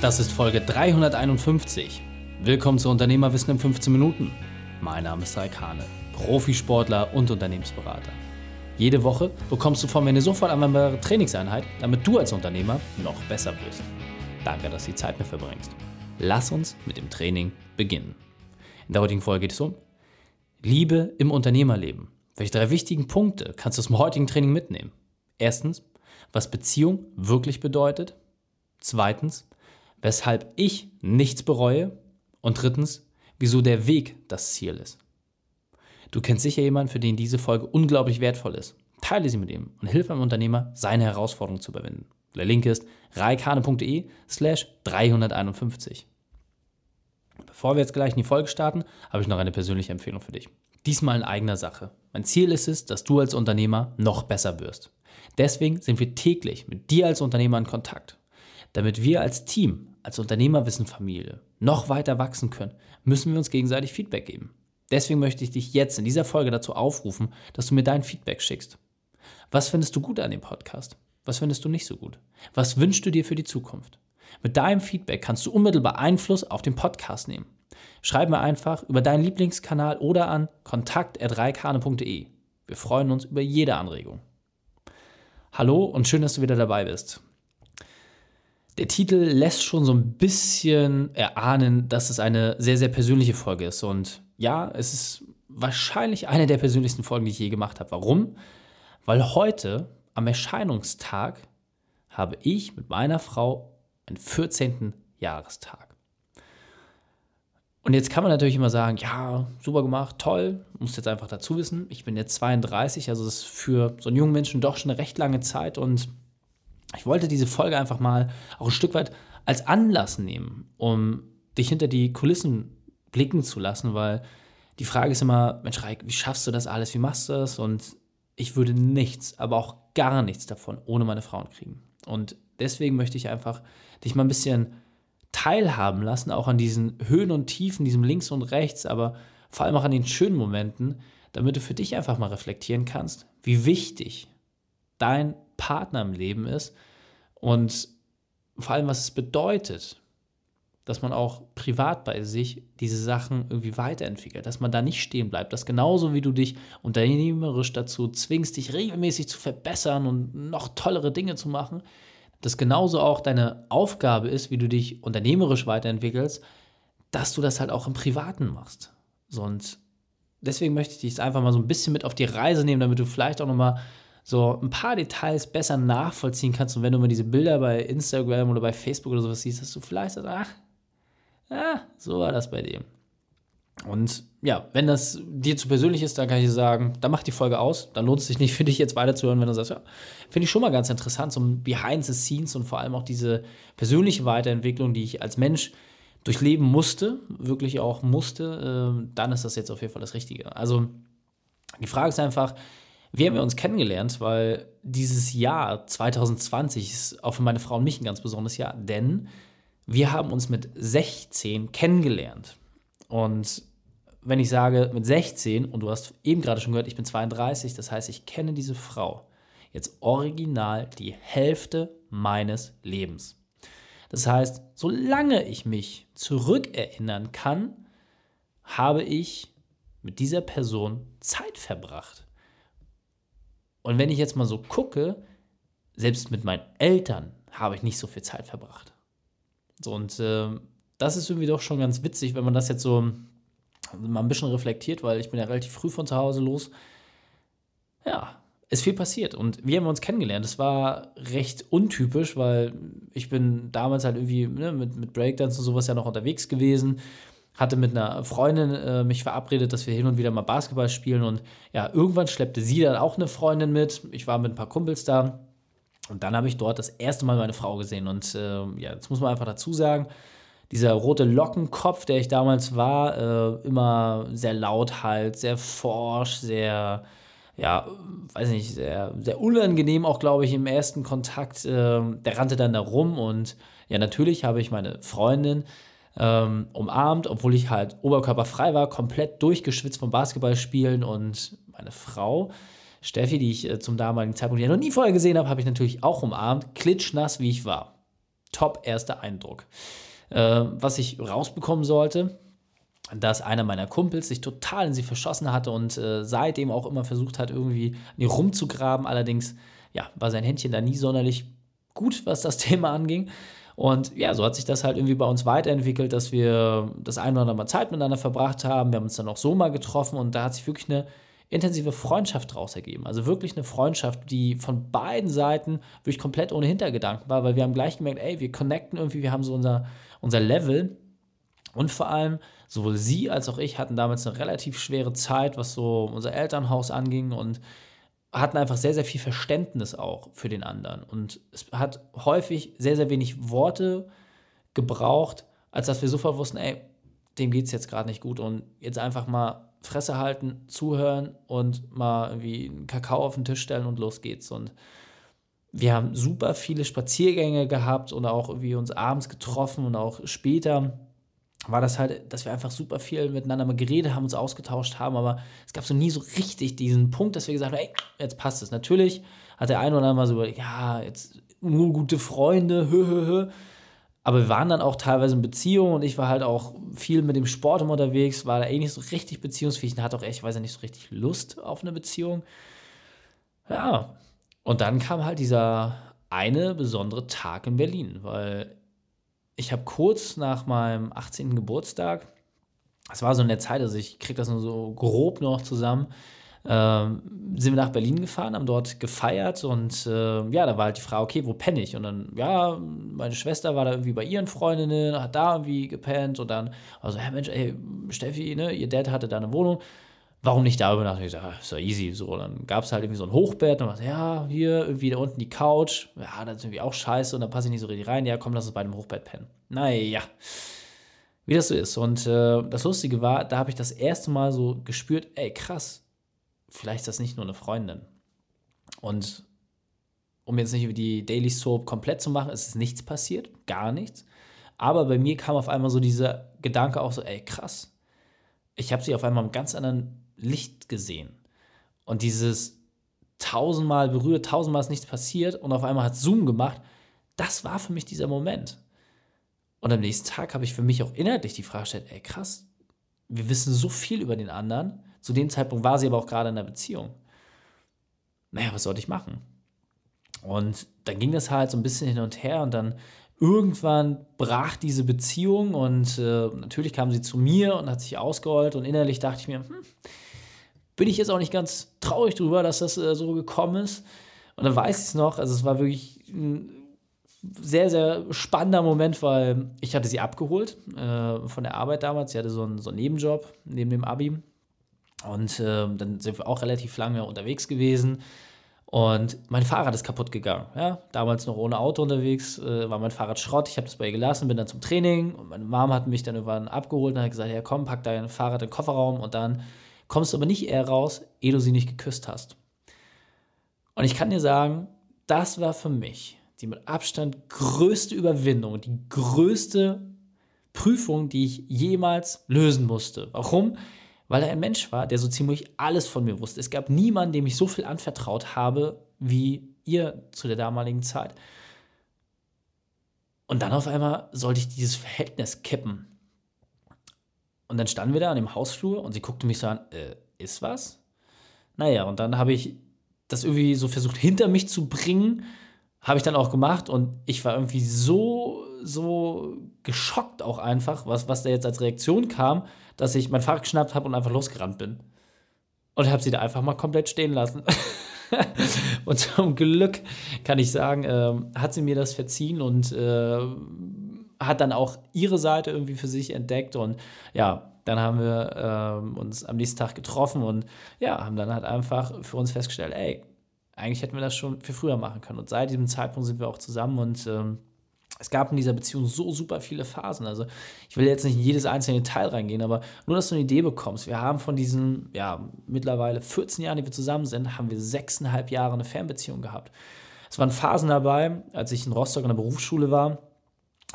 Das ist Folge 351. Willkommen zu Unternehmerwissen in 15 Minuten. Mein Name ist Raik Hane, Profisportler und Unternehmensberater. Jede Woche bekommst du von mir eine sofort anwendbare Trainingseinheit, damit du als Unternehmer noch besser wirst. Danke, dass du die Zeit mit verbringst. Lass uns mit dem Training beginnen. In der heutigen Folge geht es um Liebe im Unternehmerleben. Welche drei wichtigen Punkte kannst du aus dem heutigen Training mitnehmen? Erstens, was Beziehung wirklich bedeutet. Zweitens, weshalb ich nichts bereue. Und drittens, wieso der Weg das Ziel ist. Du kennst sicher jemanden, für den diese Folge unglaublich wertvoll ist. Teile sie mit ihm und hilf einem Unternehmer, seine Herausforderungen zu überwinden. Der Link ist reikane.de slash 351. Bevor wir jetzt gleich in die Folge starten, habe ich noch eine persönliche Empfehlung für dich. Diesmal in eigener Sache. Mein Ziel ist es, dass du als Unternehmer noch besser wirst. Deswegen sind wir täglich mit dir als Unternehmer in Kontakt. Damit wir als Team, als Unternehmerwissenfamilie noch weiter wachsen können, müssen wir uns gegenseitig Feedback geben. Deswegen möchte ich dich jetzt in dieser Folge dazu aufrufen, dass du mir dein Feedback schickst. Was findest du gut an dem Podcast? Was findest du nicht so gut? Was wünschst du dir für die Zukunft? Mit deinem Feedback kannst du unmittelbar Einfluss auf den Podcast nehmen. Schreib mir einfach über deinen Lieblingskanal oder an kontakt.reikane.de. Wir freuen uns über jede Anregung. Hallo und schön, dass du wieder dabei bist. Der Titel lässt schon so ein bisschen erahnen, dass es eine sehr, sehr persönliche Folge ist. Und ja, es ist wahrscheinlich eine der persönlichsten Folgen, die ich je gemacht habe. Warum? Weil heute, am Erscheinungstag, habe ich mit meiner Frau einen 14. Jahrestag. Und jetzt kann man natürlich immer sagen, ja, super gemacht, toll, muss jetzt einfach dazu wissen, ich bin jetzt 32, also das ist für so einen jungen Menschen doch schon eine recht lange Zeit und ich wollte diese Folge einfach mal auch ein Stück weit als Anlass nehmen, um dich hinter die Kulissen blicken zu lassen, weil die Frage ist immer, Mensch, Reik, wie schaffst du das alles, wie machst du das? Und ich würde nichts, aber auch gar nichts davon ohne meine Frauen kriegen. Und deswegen möchte ich einfach dich mal ein bisschen teilhaben lassen, auch an diesen Höhen und Tiefen, diesem Links und Rechts, aber vor allem auch an den schönen Momenten, damit du für dich einfach mal reflektieren kannst, wie wichtig dein Partner im Leben ist und vor allem, was es bedeutet, dass man auch privat bei sich diese Sachen irgendwie weiterentwickelt, dass man da nicht stehen bleibt, dass genauso wie du dich unternehmerisch dazu zwingst, dich regelmäßig zu verbessern und noch tollere Dinge zu machen, dass genauso auch deine Aufgabe ist, wie du dich unternehmerisch weiterentwickelst, dass du das halt auch im Privaten machst. und deswegen möchte ich dich einfach mal so ein bisschen mit auf die Reise nehmen, damit du vielleicht auch nochmal so ein paar Details besser nachvollziehen kannst. Und wenn du mal diese Bilder bei Instagram oder bei Facebook oder sowas siehst, dass du vielleicht sagst, ach, ah, so war das bei dem. Und ja, wenn das dir zu persönlich ist, dann kann ich dir sagen, dann mach die Folge aus. Dann lohnt es sich nicht für dich jetzt weiterzuhören, wenn du sagst, ja, finde ich schon mal ganz interessant, so Behind the Scenes und vor allem auch diese persönliche Weiterentwicklung, die ich als Mensch durchleben musste, wirklich auch musste, äh, dann ist das jetzt auf jeden Fall das Richtige. Also die Frage ist einfach, wie haben wir uns kennengelernt? Weil dieses Jahr 2020 ist auch für meine Frau und mich ein ganz besonderes Jahr, denn wir haben uns mit 16 kennengelernt. Und wenn ich sage mit 16, und du hast eben gerade schon gehört, ich bin 32, das heißt, ich kenne diese Frau jetzt original die Hälfte meines Lebens. Das heißt, solange ich mich zurückerinnern kann, habe ich mit dieser Person Zeit verbracht. Und wenn ich jetzt mal so gucke, selbst mit meinen Eltern habe ich nicht so viel Zeit verbracht. So, und äh, das ist irgendwie doch schon ganz witzig, wenn man das jetzt so mal ein bisschen reflektiert, weil ich bin ja relativ früh von zu Hause los. Ja, ist viel passiert und wir haben uns kennengelernt. Das war recht untypisch, weil ich bin damals halt irgendwie ne, mit, mit Breakdance und sowas ja noch unterwegs gewesen hatte mit einer Freundin äh, mich verabredet, dass wir hin und wieder mal Basketball spielen und ja, irgendwann schleppte sie dann auch eine Freundin mit. Ich war mit ein paar Kumpels da und dann habe ich dort das erste Mal meine Frau gesehen und äh, ja, jetzt muss man einfach dazu sagen, dieser rote Lockenkopf, der ich damals war, äh, immer sehr laut halt, sehr forsch, sehr, ja, weiß nicht, sehr, sehr unangenehm auch, glaube ich, im ersten Kontakt. Äh, der rannte dann da rum und ja, natürlich habe ich meine Freundin ähm, umarmt, obwohl ich halt oberkörperfrei war, komplett durchgeschwitzt vom Basketballspielen und meine Frau, Steffi, die ich äh, zum damaligen Zeitpunkt ja noch nie vorher gesehen habe, habe ich natürlich auch umarmt, klitschnass wie ich war. top erster Eindruck. Äh, was ich rausbekommen sollte, dass einer meiner Kumpels sich total in sie verschossen hatte und äh, seitdem auch immer versucht hat, irgendwie an ihr rumzugraben. Allerdings ja, war sein Händchen da nie sonderlich gut, was das Thema anging. Und ja, so hat sich das halt irgendwie bei uns weiterentwickelt, dass wir das ein oder andere Mal Zeit miteinander verbracht haben. Wir haben uns dann auch so mal getroffen und da hat sich wirklich eine intensive Freundschaft daraus ergeben. Also wirklich eine Freundschaft, die von beiden Seiten wirklich komplett ohne Hintergedanken war, weil wir haben gleich gemerkt, ey, wir connecten irgendwie, wir haben so unser, unser Level. Und vor allem, sowohl sie als auch ich hatten damals eine relativ schwere Zeit, was so unser Elternhaus anging und hatten einfach sehr, sehr viel Verständnis auch für den anderen. Und es hat häufig sehr, sehr wenig Worte gebraucht, als dass wir sofort wussten, ey, dem geht es jetzt gerade nicht gut und jetzt einfach mal Fresse halten, zuhören und mal irgendwie einen Kakao auf den Tisch stellen und los geht's. Und wir haben super viele Spaziergänge gehabt und auch irgendwie uns abends getroffen und auch später war das halt, dass wir einfach super viel miteinander mal geredet haben, uns ausgetauscht haben, aber es gab so nie so richtig diesen Punkt, dass wir gesagt haben, ey, jetzt passt es. Natürlich hat der eine oder andere mal so, ja, jetzt nur gute Freunde, hö, hö, hö. Aber wir waren dann auch teilweise in Beziehungen und ich war halt auch viel mit dem Sport unterwegs, war da eh nicht so richtig beziehungsfähig und hatte auch echt, ich weiß nicht so richtig Lust auf eine Beziehung. Ja, und dann kam halt dieser eine besondere Tag in Berlin, weil ich habe kurz nach meinem 18. Geburtstag, das war so in der Zeit, also ich kriege das nur so grob noch zusammen, ähm, sind wir nach Berlin gefahren, haben dort gefeiert und äh, ja, da war halt die Frage, okay, wo penne ich? Und dann, ja, meine Schwester war da irgendwie bei ihren Freundinnen, hat da irgendwie gepennt und dann, also, hey Mensch, ey, Steffi, ne, ihr Dad hatte da eine Wohnung, warum nicht da übernachten? Ich ist doch easy. So, dann gab es halt irgendwie so ein Hochbett und was, ja, hier irgendwie da unten die Couch, ja, das ist irgendwie auch scheiße und da passe ich nicht so richtig rein, ja, komm, lass uns bei dem Hochbett pennen. Naja, wie das so ist. Und äh, das Lustige war, da habe ich das erste Mal so gespürt, ey, krass, vielleicht ist das nicht nur eine Freundin. Und um jetzt nicht die Daily Soap komplett zu machen, ist nichts passiert, gar nichts. Aber bei mir kam auf einmal so dieser Gedanke auch so, ey, krass. Ich habe sie auf einmal im ganz anderen Licht gesehen. Und dieses tausendmal berührt, tausendmal ist nichts passiert und auf einmal hat Zoom gemacht. Das war für mich dieser Moment. Und am nächsten Tag habe ich für mich auch inhaltlich die Frage gestellt, ey krass, wir wissen so viel über den anderen zu dem Zeitpunkt war sie aber auch gerade in einer Beziehung. Naja, was sollte ich machen? Und dann ging das halt so ein bisschen hin und her und dann irgendwann brach diese Beziehung und äh, natürlich kam sie zu mir und hat sich ausgeholt und innerlich dachte ich mir, hm, bin ich jetzt auch nicht ganz traurig drüber, dass das äh, so gekommen ist. Und dann weiß ich es noch, also es war wirklich ein sehr, sehr spannender Moment, weil ich hatte sie abgeholt äh, von der Arbeit damals. Sie hatte so einen, so einen Nebenjob neben dem Abi und äh, dann sind wir auch relativ lange unterwegs gewesen. Und mein Fahrrad ist kaputt gegangen. Ja? Damals noch ohne Auto unterwegs, äh, war mein Fahrrad Schrott. Ich habe das bei ihr gelassen, bin dann zum Training und meine Mom hat mich dann irgendwann abgeholt und hat gesagt: Ja, komm, pack dein Fahrrad in den Kofferraum und dann kommst du aber nicht eher raus, ehe du sie nicht geküsst hast. Und ich kann dir sagen, das war für mich die mit Abstand größte Überwindung, die größte Prüfung, die ich jemals lösen musste. Warum? weil er ein Mensch war, der so ziemlich alles von mir wusste. Es gab niemanden, dem ich so viel anvertraut habe wie ihr zu der damaligen Zeit. Und dann auf einmal sollte ich dieses Verhältnis kippen. Und dann standen wir da an dem Hausflur und sie guckte mich so an, äh, ist was? Naja, und dann habe ich das irgendwie so versucht hinter mich zu bringen, habe ich dann auch gemacht und ich war irgendwie so, so geschockt auch einfach, was, was da jetzt als Reaktion kam, dass ich mein Fahrrad geschnappt habe und einfach losgerannt bin. Und habe sie da einfach mal komplett stehen lassen. und zum Glück kann ich sagen, äh, hat sie mir das verziehen und äh, hat dann auch ihre Seite irgendwie für sich entdeckt. Und ja, dann haben wir äh, uns am nächsten Tag getroffen und ja, haben dann halt einfach für uns festgestellt, ey, eigentlich hätten wir das schon viel früher machen können. Und seit diesem Zeitpunkt sind wir auch zusammen und ähm, es gab in dieser Beziehung so super viele Phasen. Also ich will jetzt nicht in jedes einzelne Detail reingehen, aber nur, dass du eine Idee bekommst. Wir haben von diesen, ja, mittlerweile 14 Jahren, die wir zusammen sind, haben wir sechseinhalb Jahre eine Fernbeziehung gehabt. Es waren Phasen dabei, als ich in Rostock in der Berufsschule war,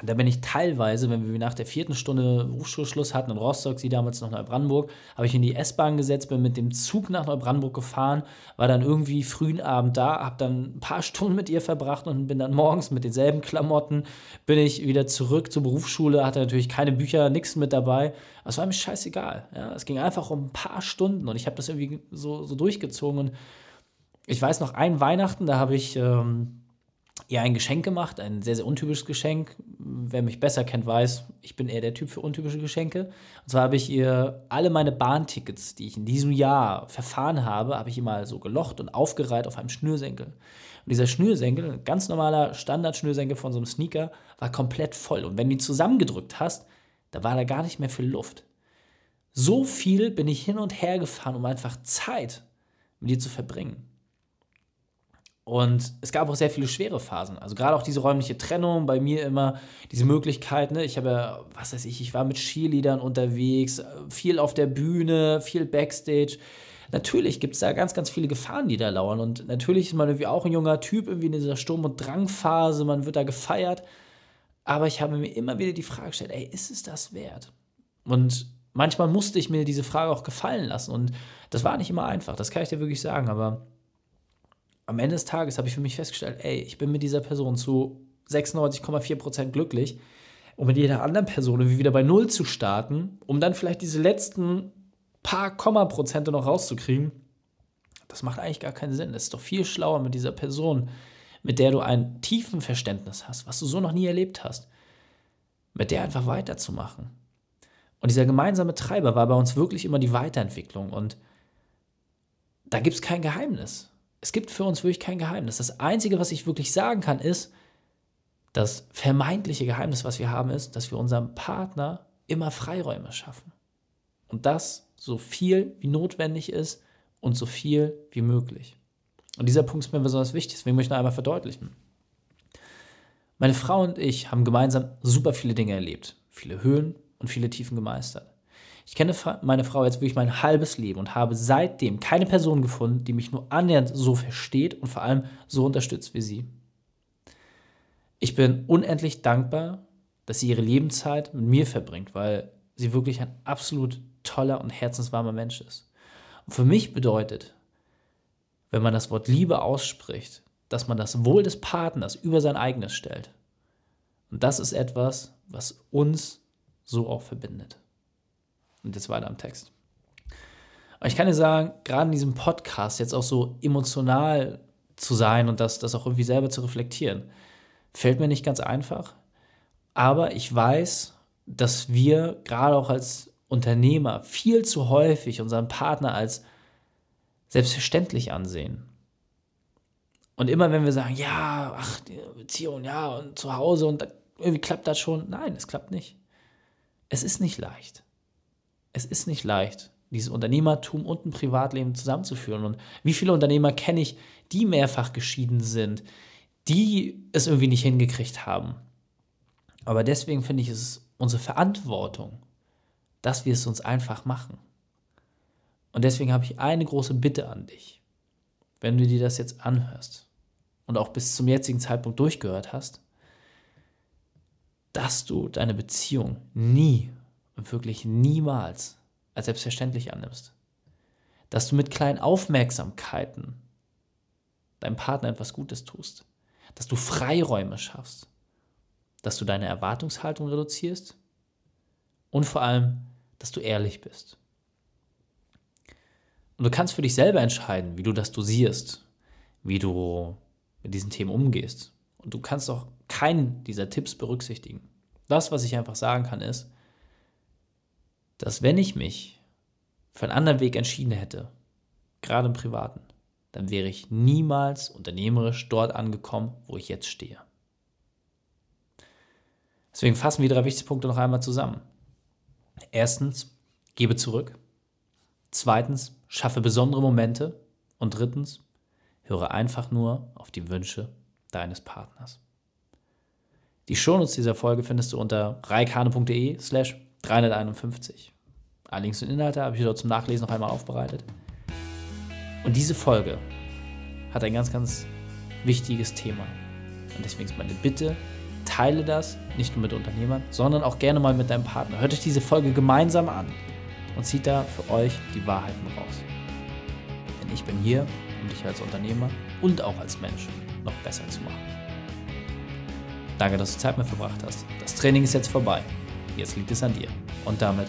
da bin ich teilweise, wenn wir nach der vierten Stunde Berufsschulschluss hatten in Rostock, sie damals noch Neubrandenburg, habe ich in die S-Bahn gesetzt, bin mit dem Zug nach Neubrandenburg gefahren, war dann irgendwie frühen Abend da, habe dann ein paar Stunden mit ihr verbracht und bin dann morgens mit denselben Klamotten, bin ich wieder zurück zur Berufsschule, hatte natürlich keine Bücher, nichts mit dabei. Es war mir scheißegal. Ja? Es ging einfach um ein paar Stunden und ich habe das irgendwie so, so durchgezogen und ich weiß noch, ein Weihnachten, da habe ich... Ähm, ihr ein Geschenk gemacht, ein sehr, sehr untypisches Geschenk. Wer mich besser kennt, weiß, ich bin eher der Typ für untypische Geschenke. Und zwar habe ich ihr alle meine Bahntickets, die ich in diesem Jahr verfahren habe, habe ich ihr mal so gelocht und aufgereiht auf einem Schnürsenkel. Und dieser Schnürsenkel, ein ganz normaler Standard-Schnürsenkel von so einem Sneaker, war komplett voll. Und wenn du ihn zusammengedrückt hast, da war da gar nicht mehr viel Luft. So viel bin ich hin und her gefahren, um einfach Zeit mit dir zu verbringen. Und es gab auch sehr viele schwere Phasen. Also gerade auch diese räumliche Trennung, bei mir immer diese Möglichkeit, ne? ich habe ja, was weiß ich, ich war mit Cheerleadern unterwegs, viel auf der Bühne, viel Backstage. Natürlich gibt es da ganz, ganz viele Gefahren, die da lauern. Und natürlich ist man irgendwie auch ein junger Typ, irgendwie in dieser Sturm- und Drangphase, man wird da gefeiert. Aber ich habe mir immer wieder die Frage gestellt, ey, ist es das wert? Und manchmal musste ich mir diese Frage auch gefallen lassen. Und das war nicht immer einfach, das kann ich dir wirklich sagen. Aber am Ende des Tages habe ich für mich festgestellt, ey, ich bin mit dieser Person zu 96,4% glücklich und mit jeder anderen Person wieder bei Null zu starten, um dann vielleicht diese letzten paar Komma-Prozente noch rauszukriegen, das macht eigentlich gar keinen Sinn. Es ist doch viel schlauer mit dieser Person, mit der du ein tiefen Verständnis hast, was du so noch nie erlebt hast, mit der einfach weiterzumachen. Und dieser gemeinsame Treiber war bei uns wirklich immer die Weiterentwicklung. Und da gibt es kein Geheimnis es gibt für uns wirklich kein Geheimnis. Das Einzige, was ich wirklich sagen kann, ist, das vermeintliche Geheimnis, was wir haben, ist, dass wir unserem Partner immer Freiräume schaffen. Und das so viel wie notwendig ist und so viel wie möglich. Und dieser Punkt ist mir besonders wichtig, deswegen möchte ich noch einmal verdeutlichen. Meine Frau und ich haben gemeinsam super viele Dinge erlebt, viele Höhen und viele Tiefen gemeistert. Ich kenne meine Frau jetzt wirklich mein halbes Leben und habe seitdem keine Person gefunden, die mich nur annähernd so versteht und vor allem so unterstützt wie sie. Ich bin unendlich dankbar, dass sie ihre Lebenszeit mit mir verbringt, weil sie wirklich ein absolut toller und herzenswarmer Mensch ist. Und für mich bedeutet, wenn man das Wort Liebe ausspricht, dass man das Wohl des Partners über sein eigenes stellt. Und das ist etwas, was uns so auch verbindet. Und jetzt weiter am Text. Aber ich kann dir sagen, gerade in diesem Podcast jetzt auch so emotional zu sein und das, das auch irgendwie selber zu reflektieren, fällt mir nicht ganz einfach. Aber ich weiß, dass wir gerade auch als Unternehmer viel zu häufig unseren Partner als selbstverständlich ansehen. Und immer wenn wir sagen, ja, ach, Beziehung, ja, und zu Hause und irgendwie klappt das schon. Nein, es klappt nicht. Es ist nicht leicht es ist nicht leicht, dieses Unternehmertum und ein Privatleben zusammenzuführen. Und wie viele Unternehmer kenne ich, die mehrfach geschieden sind, die es irgendwie nicht hingekriegt haben. Aber deswegen finde ich es unsere Verantwortung, dass wir es uns einfach machen. Und deswegen habe ich eine große Bitte an dich. Wenn du dir das jetzt anhörst und auch bis zum jetzigen Zeitpunkt durchgehört hast, dass du deine Beziehung nie wirklich niemals als selbstverständlich annimmst. Dass du mit kleinen Aufmerksamkeiten deinem Partner etwas Gutes tust. Dass du Freiräume schaffst. Dass du deine Erwartungshaltung reduzierst. Und vor allem, dass du ehrlich bist. Und du kannst für dich selber entscheiden, wie du das dosierst, wie du mit diesen Themen umgehst. Und du kannst auch keinen dieser Tipps berücksichtigen. Das, was ich einfach sagen kann, ist, dass wenn ich mich für einen anderen Weg entschieden hätte, gerade im Privaten, dann wäre ich niemals unternehmerisch dort angekommen, wo ich jetzt stehe. Deswegen fassen wir drei wichtige Punkte noch einmal zusammen. Erstens, gebe zurück. Zweitens, schaffe besondere Momente. Und drittens, höre einfach nur auf die Wünsche deines Partners. Die Shownotes dieser Folge findest du unter reikane.de slash 351. Alle Links und Inhalte habe ich dort zum Nachlesen noch einmal aufbereitet. Und diese Folge hat ein ganz, ganz wichtiges Thema. Und deswegen ist meine Bitte, Teile das, nicht nur mit Unternehmern, sondern auch gerne mal mit deinem Partner. Hört euch diese Folge gemeinsam an und zieht da für euch die Wahrheiten raus. Denn ich bin hier, um dich als Unternehmer und auch als Mensch noch besser zu machen. Danke, dass du Zeit mit verbracht hast. Das Training ist jetzt vorbei. Jetzt liegt es an dir. Und damit